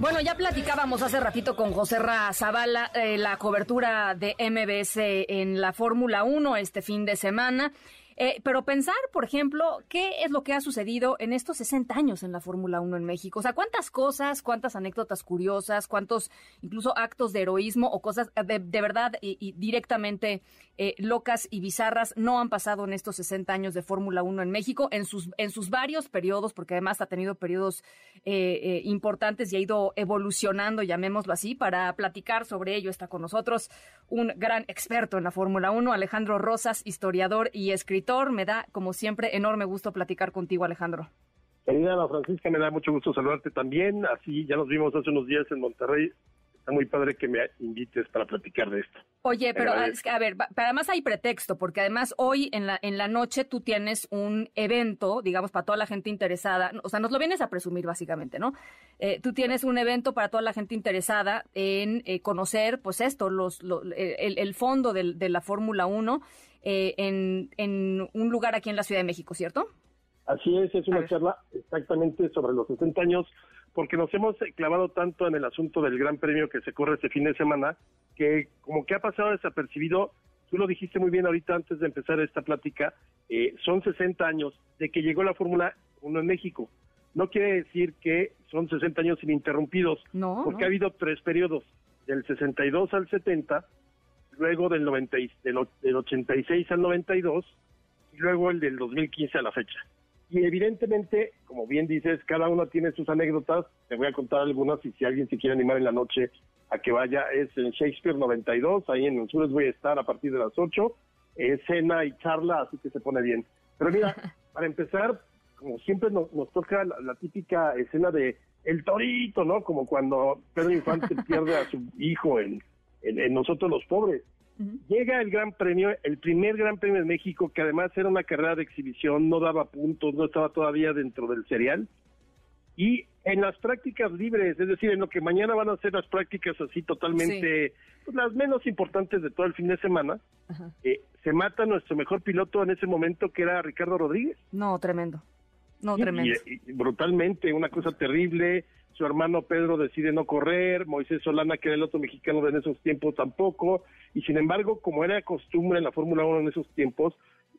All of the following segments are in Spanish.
Bueno, ya platicábamos hace ratito con José Zavala eh, la cobertura de MBS en la Fórmula 1 este fin de semana. Eh, pero pensar, por ejemplo, qué es lo que ha sucedido en estos 60 años en la Fórmula 1 en México. O sea, cuántas cosas, cuántas anécdotas curiosas, cuántos incluso actos de heroísmo o cosas de, verdad y, directamente eh, locas y bizarras no han pasado en estos 60 años de Fórmula 1 en México, en sus, en sus varios periodos, porque además ha tenido periodos eh, importantes y ha ido evolucionando, llamémoslo así, para platicar sobre ello está con nosotros un gran experto en la Fórmula 1, Alejandro Rosas, historiador y escritor me da, como siempre, enorme gusto platicar contigo, Alejandro. Querida Ana Francisca, me da mucho gusto saludarte también. Así, ya nos vimos hace unos días en Monterrey. Está muy padre que me invites para platicar de esto. Oye, pero a ver, además hay pretexto, porque además hoy en la, en la noche tú tienes un evento, digamos, para toda la gente interesada, o sea, nos lo vienes a presumir básicamente, ¿no? Eh, tú tienes un evento para toda la gente interesada en eh, conocer, pues esto, los, el, fondo de, la Fórmula 1 eh, en, en un lugar aquí en la Ciudad de México, ¿cierto? Así es, es una charla exactamente sobre los 60 años, porque nos hemos clavado tanto en el asunto del Gran Premio que se corre este fin de semana, que como que ha pasado desapercibido, tú lo dijiste muy bien ahorita antes de empezar esta plática, eh, son 60 años de que llegó la Fórmula 1 en México. No quiere decir que son 60 años ininterrumpidos, porque ha habido tres periodos, del 62 al 70, luego del, 90, del, del 86 al 92 y luego el del 2015 a la fecha. Y evidentemente, como bien dices, cada uno tiene sus anécdotas. Te voy a contar algunas y si alguien se quiere animar en la noche a que vaya, es en Shakespeare 92, ahí en el voy a estar a partir de las 8, escena y charla, así que se pone bien. Pero mira, para empezar, como siempre nos, toca la, típica escena de el torito, ¿no? Como cuando Pedro Infante pierde a su hijo en, en, Nosotros los Pobres. Llega el Gran Premio, el primer Gran Premio de México, que además era una carrera de exhibición, no daba puntos, no estaba todavía dentro del serial. Y en las prácticas libres, es decir, en lo que mañana van a ser las prácticas así totalmente, pues, las menos importantes de todo el fin de semana, eh, se mata nuestro mejor piloto en ese momento, que era Ricardo Rodríguez. No, tremendo. No, tremendo. brutalmente, una cosa terrible. Su hermano Pedro decide no correr, Moisés Solana, que era el otro mexicano de en esos tiempos, tampoco. Y sin embargo, como era costumbre en la Fórmula 1 en esos tiempos,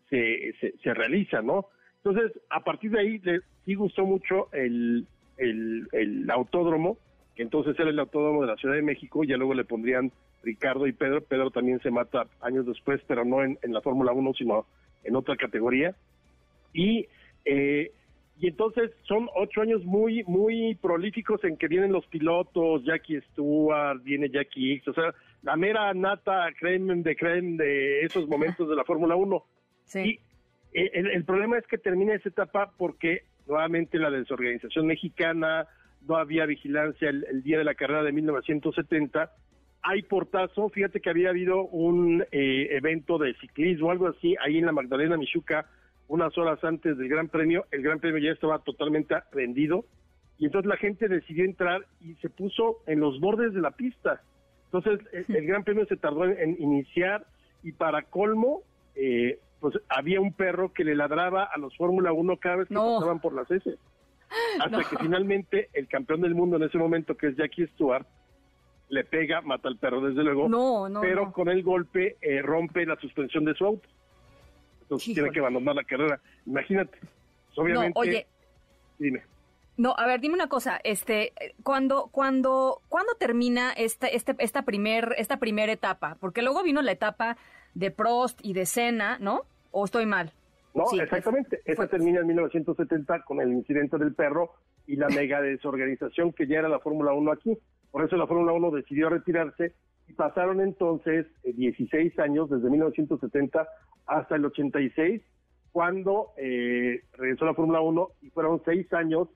se, se, realiza, ¿no? Entonces, a partir de ahí, le, sí gustó mucho el, el, autódromo, que entonces era el autódromo de la Ciudad de México, ya luego le pondrían Ricardo y Pedro. Pedro también se mata años después, pero no en, la Fórmula 1, sino en otra categoría. Y, eh, y entonces son ocho años muy, muy prolíficos en que vienen los pilotos, Jackie Stewart, viene Jackie X, o sea, la mera nata creme de creme de esos momentos de la Fórmula 1. Sí. Eh, el, problema es que termina esa etapa porque nuevamente la desorganización mexicana, no había vigilancia el, día de la carrera de 1970. Hay portazo, fíjate que había habido un eh, evento de ciclismo, algo así, ahí en la Magdalena Michuca, unas horas antes del Gran Premio. El Gran Premio ya estaba totalmente rendido y entonces la gente decidió entrar y se puso en los bordes de la pista. Entonces el, Gran Premio se tardó en, iniciar y para colmo, eh, pues había un perro que le ladraba a los Fórmula 1 cada vez que pasaban por las S. Hasta que finalmente el campeón del mundo en ese momento, que es Jackie Stewart, le pega, mata al perro desde luego, pero con el golpe eh, rompe la suspensión de su auto. Entonces tiene que abandonar la carrera. Imagínate. Pues, obviamente. oye. Dime. No, a ver, dime una cosa, este, cuando, cuando, ¿cuándo termina esta, este, esta primer, esta primera etapa? Porque luego vino la etapa de Prost y de Senna, ¿no? ¿O estoy mal? No, exactamente. Esa termina en 1970 con el incidente del perro y la mega desorganización que ya era la Fórmula 1 aquí. Por eso la Fórmula 1 decidió retirarse y pasaron entonces 16 eh, años, desde 1970 hasta el 86, cuando eh, regresó la Fórmula 1 y fueron seis años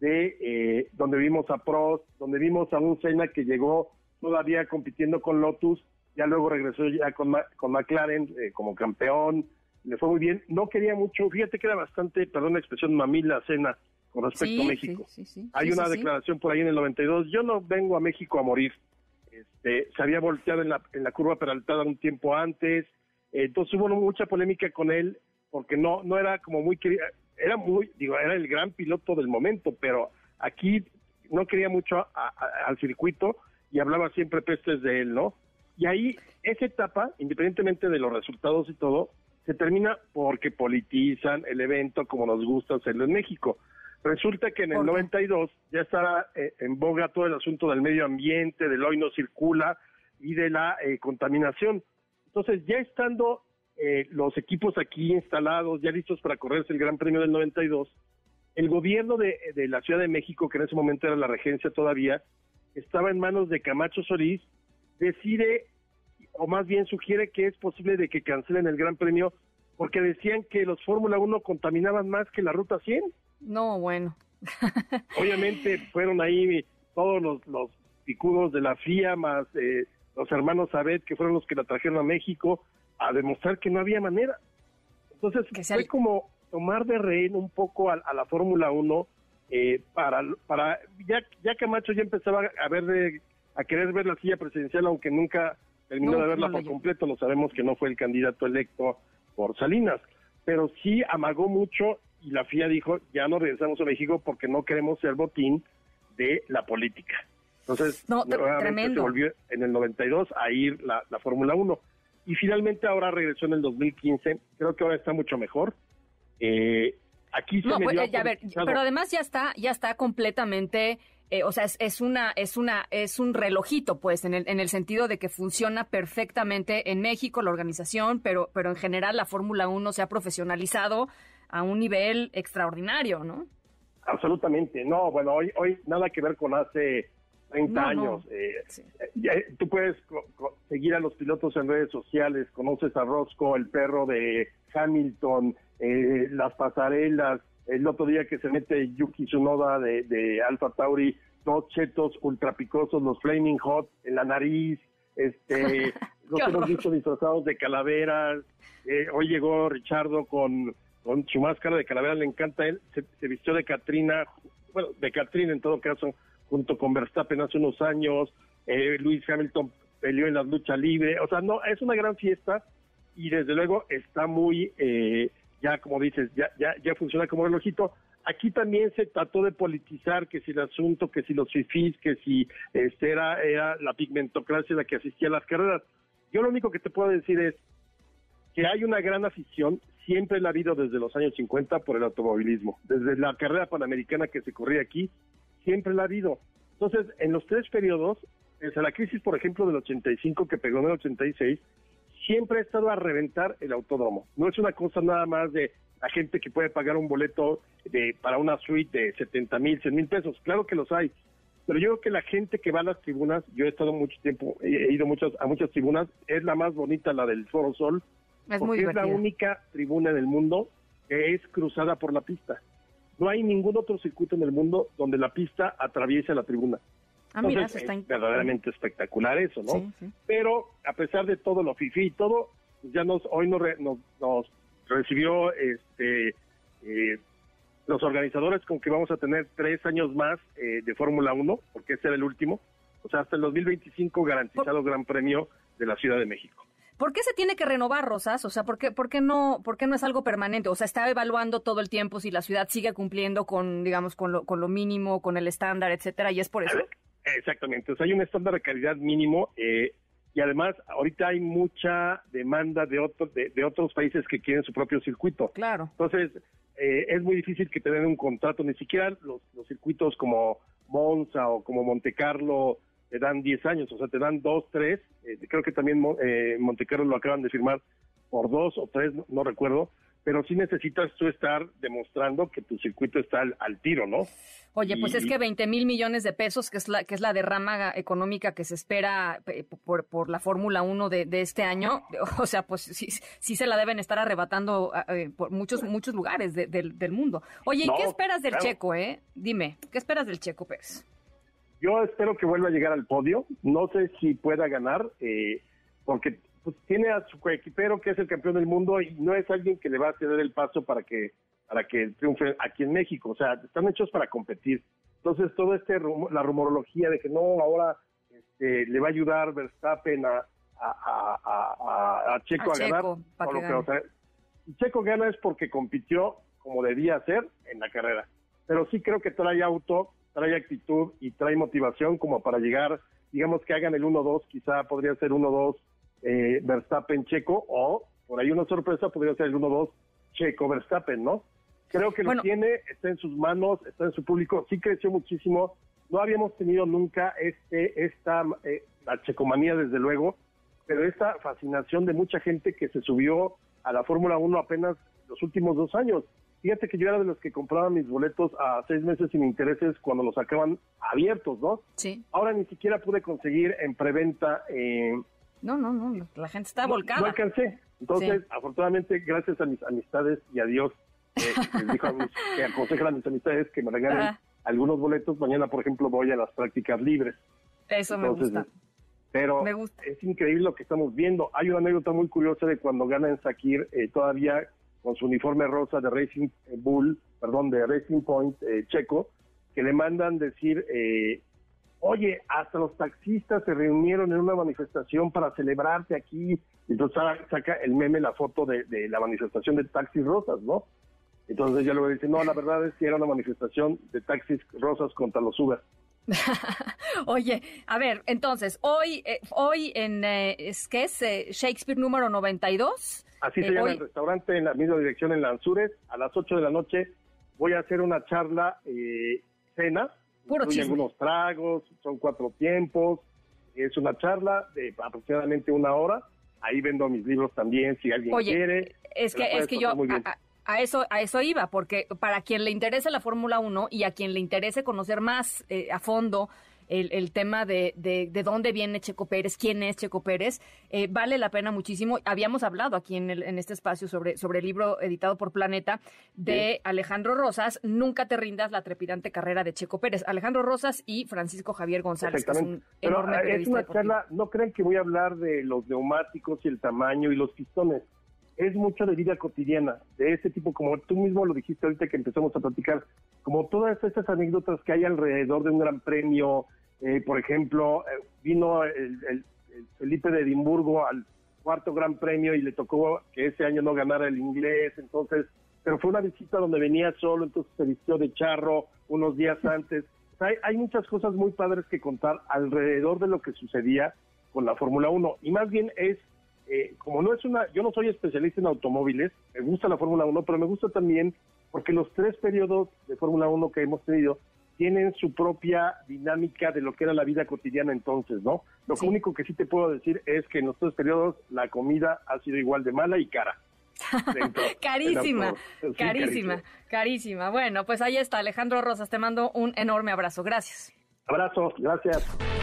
de eh, donde vimos a Prost, donde vimos a un Senna que llegó todavía compitiendo con Lotus, ya luego regresó ya con, con McLaren como campeón, le fue muy bien. No quería mucho, fíjate que era bastante, perdón la expresión, mamila cena con respecto a México. Hay una declaración por ahí en el 92, yo no vengo a México a morir. Este, se había volteado en la, en la curva peraltada un tiempo antes, entonces hubo mucha polémica con él porque no no era como muy era muy digo era el gran piloto del momento pero aquí no quería mucho al circuito y hablaba siempre pestes de él no y ahí esa etapa independientemente de los resultados y todo se termina porque politizan el evento como nos gusta hacerlo en México resulta que en el 92 ya estaba eh, en boga todo el asunto del medio ambiente del hoy no circula y de la eh, contaminación entonces, ya estando eh, los equipos aquí instalados, ya listos para correrse el Gran Premio del 92, el gobierno de, la Ciudad de México, que en ese momento era la regencia todavía, estaba en manos de Camacho Solís, decide, o más bien sugiere que es posible de que cancelen el Gran Premio porque decían que los Fórmula 1 contaminaban más que la Ruta 100. No, bueno. Obviamente fueron ahí todos los, los picudos de la FIA más eh, los hermanos Abed, que fueron los que la trajeron a México, a demostrar que no había manera. Entonces, fue como tomar de rehén un poco a, la Fórmula 1 eh, para, para ya, ya Camacho ya empezaba a ver a querer ver la silla presidencial, aunque nunca terminó de verla por completo, lo sabemos que no fue el candidato electo por Salinas, pero sí amagó mucho y la FIA dijo, ya no regresamos a México porque no queremos ser botín de la política. Entonces, no, se volvió en el 92 a ir la, Fórmula 1. Y finalmente ahora regresó en el 2015. Creo que ahora está mucho mejor. Eh, aquí se no, me pues, a ver, pero además ya está, ya está completamente, eh, o sea, es, una, es una, es un relojito, pues, en el, en el sentido de que funciona perfectamente en México la organización, pero, pero en general la Fórmula 1 se ha profesionalizado a un nivel extraordinario, ¿no? Absolutamente, no, bueno, hoy, hoy nada que ver con hace 30 años. Eh, eh, tú puedes seguir a los pilotos en redes sociales, conoces a Roscoe, el perro de Hamilton, eh, las pasarelas, el otro día que se mete Yuki Tsunoda de, de Alfa Tauri, dos chetos ultrapicosos, los Flaming Hot en la nariz, este, los hemos visto disfrazados de calaveras, hoy llegó Richardo con, con su máscara de calavera, le encanta él, se, vistió de Katrina, bueno, de Katrina en todo caso, junto con Verstappen hace unos años, eh, Luis Hamilton peleó en la lucha libre, o sea, no, es una gran fiesta y desde luego está muy, eh, ya como dices, ya, ya, ya funciona como relojito. Aquí también se trató de politizar que si el asunto, que si los fifís, que si este era, era la pigmentocracia la que asistía a las carreras. Yo lo único que te puedo decir es que hay una gran afición, siempre la ha habido desde los años 50 por el automovilismo. Desde la carrera panamericana que se corría aquí, siempre la ha habido. Entonces, en los tres periodos, desde la crisis, por ejemplo, del 85 que pegó en el 86, siempre ha estado a reventar el autódromo. No es una cosa nada más de la gente que puede pagar un boleto de, para una suite de 70 mil, 100 mil pesos. Claro que los hay. Pero yo creo que la gente que va a las tribunas, yo he estado mucho tiempo, he ido muchas, a muchas tribunas, es la más bonita, la del Foro Sol, es porque es la única tribuna del mundo que es cruzada por la pista. No hay ningún otro circuito en el mundo donde la pista atraviese la tribuna. Ah, mira, es verdaderamente espectacular eso, ¿no? Pero a pesar de todo lo fifi y todo, pues ya nos hoy nos, nos, recibió este eh, los organizadores con que vamos a tener tres años más eh, de Fórmula 1, porque este era el último. O sea, hasta el 2025 garantizado Gran Premio de la Ciudad de México. ¿Por qué se tiene que renovar, Rosas? O sea, ¿por qué, por qué no, por qué no es algo permanente? O sea, está evaluando todo el tiempo si la ciudad sigue cumpliendo con, digamos, con lo, con lo mínimo, con el estándar, etcétera, y es por eso. Exactamente. O sea, hay un estándar de calidad mínimo eh, y además ahorita hay mucha demanda de, otros de, otros países que quieren su propio circuito. Claro. Entonces, eh, es muy difícil que tengan un contrato, ni siquiera los, los circuitos como Monza o como Monte Carlo te dan 10 años, o sea, te dan 2, 3, eh, creo que también eh, Montecarlo lo acaban de firmar por 2 o 3, no, recuerdo, pero sí necesitas tú estar demostrando que tu circuito está al, tiro, ¿no? Oye, pues es que 20 mil millones de pesos, que es la que es la derrama económica que se espera eh, por, por la Fórmula 1 de, de, este año, o sea, pues sí, sí se la deben estar arrebatando eh, por muchos muchos lugares del mundo. Oye, ¿y qué esperas del Checo, eh? Dime, ¿qué esperas del Checo Pérez? Yo espero que vuelva a llegar al podio. No sé si pueda ganar, eh, porque pues tiene a su coequipero que es el campeón del mundo y no es alguien que le va a ceder el paso para que para que triunfe aquí en México. O sea, están hechos para competir. Entonces, todo este la rumorología de que no, ahora este, le va a ayudar Verstappen a, a, Checo a, ganar. Checo gana es porque compitió como debía ser en la carrera. Pero sí creo que trae auto, trae actitud y trae motivación como para llegar, digamos que hagan el 1-2, quizá podría ser 1-2 eh, Verstappen Checo o por ahí una sorpresa podría ser el 1-2 Checo Verstappen, ¿no? Creo que lo tiene, está en sus manos, está en su público, sí creció muchísimo. No habíamos tenido nunca este, esta, eh, la checomanía desde luego, pero esta fascinación de mucha gente que se subió a la Fórmula 1 apenas los últimos dos años. Fíjate que yo era de los que compraban mis boletos a seis meses sin intereses cuando los sacaban abiertos, ¿no? Sí. Ahora ni siquiera pude conseguir en preventa. Eh, no, no, no, la gente está volcada. No, alcancé. Entonces, afortunadamente, gracias a mis amistades y a Dios, eh, les dijo a mis, que aconsejan a mis amistades que me regalen algunos boletos. Mañana, por ejemplo, voy a las prácticas libres. Eso me gusta. Pero es increíble lo que estamos viendo. Hay una anécdota muy curiosa de cuando gana en Sakir, eh, todavía con su uniforme rosa de Racing Bull, perdón, de Racing Point eh, checo, que le mandan decir, eh, oye, hasta los taxistas se reunieron en una manifestación para celebrarte aquí. Entonces saca el meme la foto de, la manifestación de taxis rosas, ¿no? Entonces ya luego dice, no, la verdad es que era una manifestación de taxis rosas contra los Uber. Oye, a ver, entonces, hoy, eh, hoy en, es que es Shakespeare número 92, Así se llama el restaurante en la misma dirección en Lanzures. A las 8 de la noche voy a hacer una charla, eh, cena. Puro algunos tragos, son cuatro tiempos. Es una charla de aproximadamente una hora. Ahí vendo mis libros también, si alguien quiere. Es que, es que yo a, eso, a eso iba, porque para quien le interese la Fórmula 1 y a quien le interese conocer más eh, a fondo el, tema de, de, dónde viene Checo Pérez, quién es Checo Pérez, eh, vale la pena muchísimo. Habíamos hablado aquí en, el, en este espacio sobre, sobre el libro editado por Planeta de Alejandro Rosas, Nunca te rindas la trepidante carrera de Checo Pérez. Alejandro Rosas y Francisco Javier González, que es un enorme eh, Es una charla, no crean que voy a hablar de los neumáticos y el tamaño y los pistones es mucho de vida cotidiana, de ese tipo, como tú mismo lo dijiste ahorita que empezamos a platicar, como todas estas anécdotas que hay alrededor de un gran premio, eh, por ejemplo, eh, vino el, Felipe de Edimburgo al cuarto gran premio y le tocó que ese año no ganara el inglés, entonces, pero fue una visita donde venía solo, entonces se vistió de charro unos días antes. hay, hay muchas cosas muy padres que contar alrededor de lo que sucedía con la Fórmula 1 y más bien es eh, como no es una, yo no soy especialista en automóviles, me gusta la Fórmula 1, pero me gusta también porque los tres periodos de Fórmula 1 que hemos tenido tienen su propia dinámica de lo que era la vida cotidiana entonces, ¿no? Lo único que sí te puedo decir es que en los tres periodos la comida ha sido igual de mala y cara. carísima, carísima, carísima. Bueno, pues ahí está, Alejandro Rosas, te mando un enorme abrazo. Gracias. Abrazo, gracias.